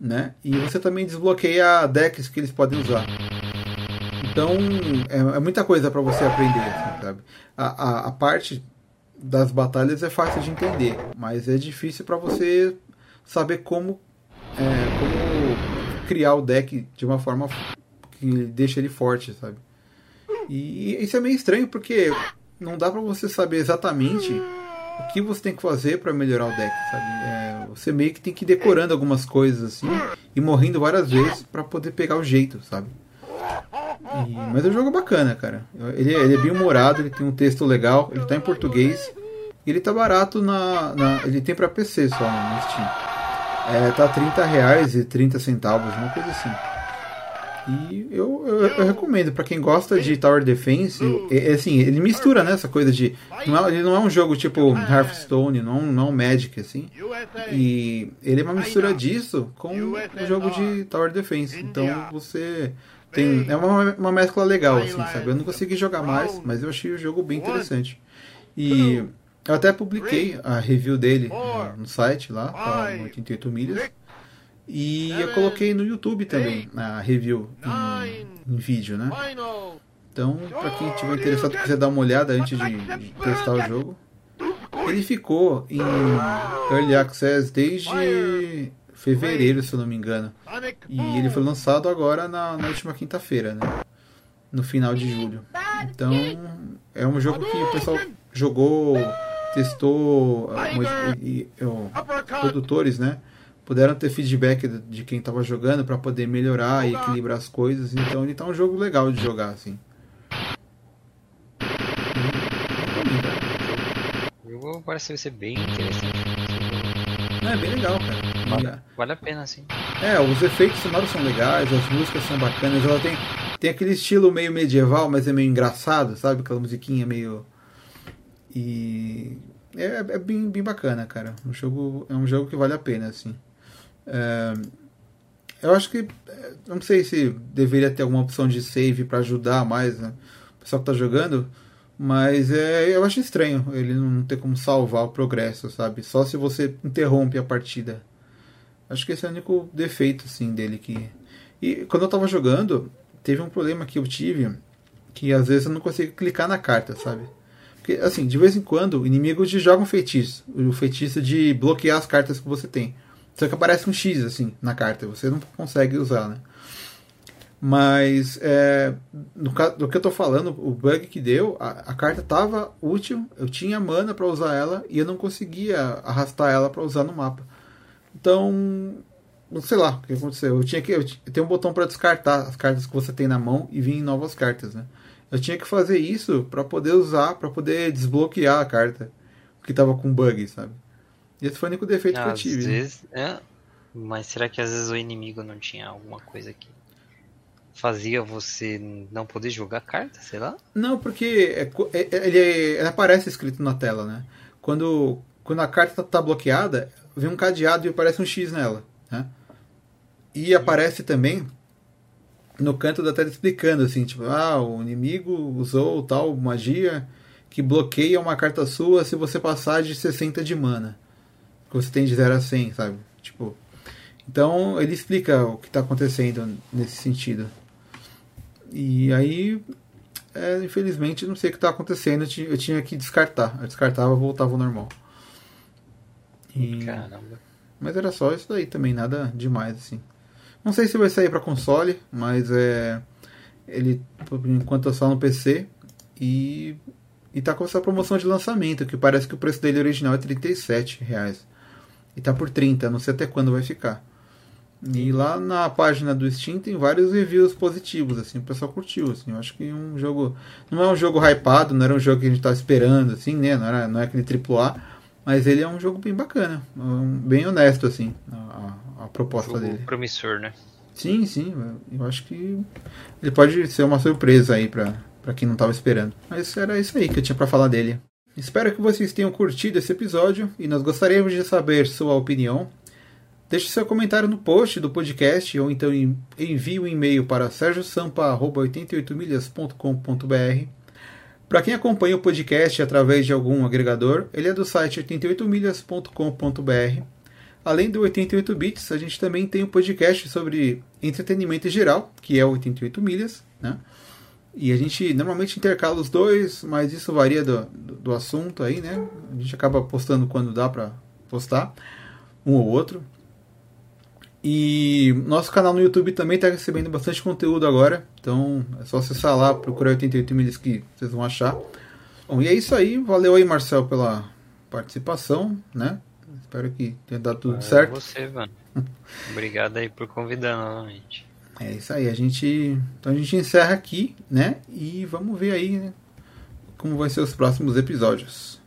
né? E você também desbloqueia decks que eles podem usar. Então é, é muita coisa para você aprender, assim, sabe? A, a, a parte das batalhas é fácil de entender, mas é difícil para você saber como, é, como criar o deck de uma forma que deixa ele forte, sabe? E isso é meio estranho porque não dá para você saber exatamente o que você tem que fazer para melhorar o deck, sabe? É, você meio que tem que ir decorando algumas coisas assim e morrendo várias vezes para poder pegar o jeito, sabe? E, mas é um jogo bacana, cara. Ele, ele, é bem humorado, ele tem um texto legal, ele tá em português. E ele tá barato na. na ele tem para PC só no Steam. É, tá 30 reais e 30 centavos, uma coisa assim. E eu, eu, eu recomendo para quem gosta de Tower Defense, é, assim, ele mistura né, essa coisa de. Não é, ele não é um jogo tipo Hearthstone, não, não é um Magic, assim. E ele é uma mistura disso com o jogo de Tower Defense. Então você tem. É uma, uma mescla legal, assim, sabe? Eu não consegui jogar mais, mas eu achei o jogo bem interessante. E eu até publiquei a review dele no, no site lá, tá 88 milhas. E eu coloquei no YouTube também a review em, em vídeo, né? Então, para quem tiver interessado quiser dar uma olhada antes de, testar o jogo, ele ficou em Early Access desde fevereiro, se eu não me engano. E ele foi lançado agora na, na última quinta-feira, né? No final de julho. Então, é um jogo que o pessoal jogou testou e, produtores, né? Puderam ter feedback de quem estava jogando para poder melhorar e equilibrar as coisas. Então ele tá um jogo legal de jogar, assim. O jogo parece ser bem interessante. É, bem legal, cara. Vale, vale a pena, sim. É, os efeitos sonoros são legais, as músicas são bacanas. Ela tem, tem aquele estilo meio medieval, mas é meio engraçado, sabe? Aquela musiquinha meio e é, é bem, bem bacana, cara. Um jogo, é um jogo que vale a pena, assim. É, eu acho que. É, não sei se deveria ter alguma opção de save para ajudar mais né, o pessoal que tá jogando. Mas é, eu acho estranho ele não ter como salvar o progresso, sabe? Só se você interrompe a partida. Acho que esse é o único defeito, assim, dele que. E quando eu tava jogando, teve um problema que eu tive que às vezes eu não conseguia clicar na carta, sabe? Porque, assim, de vez em quando, inimigos te jogam feitiço. O feitiço de bloquear as cartas que você tem. Só que aparece um X, assim, na carta. Você não consegue usar, né? Mas, é, no caso do que eu tô falando, o bug que deu, a, a carta tava útil, eu tinha mana para usar ela e eu não conseguia arrastar ela para usar no mapa. Então, não sei lá o que aconteceu. Eu tinha que eu, eu tenho um botão para descartar as cartas que você tem na mão e vir novas cartas, né? Eu tinha que fazer isso para poder usar, para poder desbloquear a carta que tava com bug, sabe? Esse foi o único defeito às que eu tive. Né? Vezes, né? é, mas será que às vezes o inimigo não tinha alguma coisa aqui? fazia você não poder jogar carta, sei lá? Não, porque é, é, ele, ele, aparece escrito na tela, né? Quando, quando a carta tá bloqueada, vem um cadeado e aparece um X nela, né? E aparece também no canto da tela explicando assim, tipo, ah, o inimigo usou tal magia que bloqueia uma carta sua se você passar de 60 de mana. Que você tem de 0 a 100, sabe? Tipo, então ele explica o que está acontecendo nesse sentido. E aí, é, infelizmente, não sei o que está acontecendo. Eu tinha, que descartar. Eu descartava voltava ao normal. E... Caramba. Mas era só isso daí também, nada demais assim. Não sei se vai sair para console, mas é ele por enquanto é só no PC e e tá com essa promoção de lançamento, que parece que o preço dele original é 37 reais. E tá por 30, não sei até quando vai ficar. E lá na página do Steam tem vários reviews positivos, assim, o pessoal curtiu, assim, eu acho que um jogo, não é um jogo hypado, não era um jogo que a gente tava esperando, assim, né, não, era, não é aquele AAA, mas ele é um jogo bem bacana, bem honesto, assim, a, a proposta jogo dele. promissor, né? Sim, sim, eu acho que ele pode ser uma surpresa aí pra, pra quem não tava esperando. Mas era isso aí que eu tinha para falar dele. Espero que vocês tenham curtido esse episódio e nós gostaríamos de saber sua opinião Deixe seu comentário no post do podcast ou então envie um e-mail para sergiosampa.88milhas.com.br. Para quem acompanha o podcast através de algum agregador, ele é do site 88milhas.com.br. Além do 88 bits, a gente também tem um podcast sobre entretenimento em geral, que é o 88 milhas, né? E a gente normalmente intercala os dois, mas isso varia do, do, do assunto aí, né? A gente acaba postando quando dá para postar, um ou outro. E nosso canal no YouTube também está recebendo bastante conteúdo agora. Então é só acessar lá, procurar 88 milhas que vocês vão achar. Bom, e é isso aí. Valeu aí, Marcel, pela participação, né? Espero que tenha dado tudo certo. você, mano. Obrigado aí por convidar novamente. É isso aí, a gente. Então a gente encerra aqui, né? E vamos ver aí né? como vai ser os próximos episódios.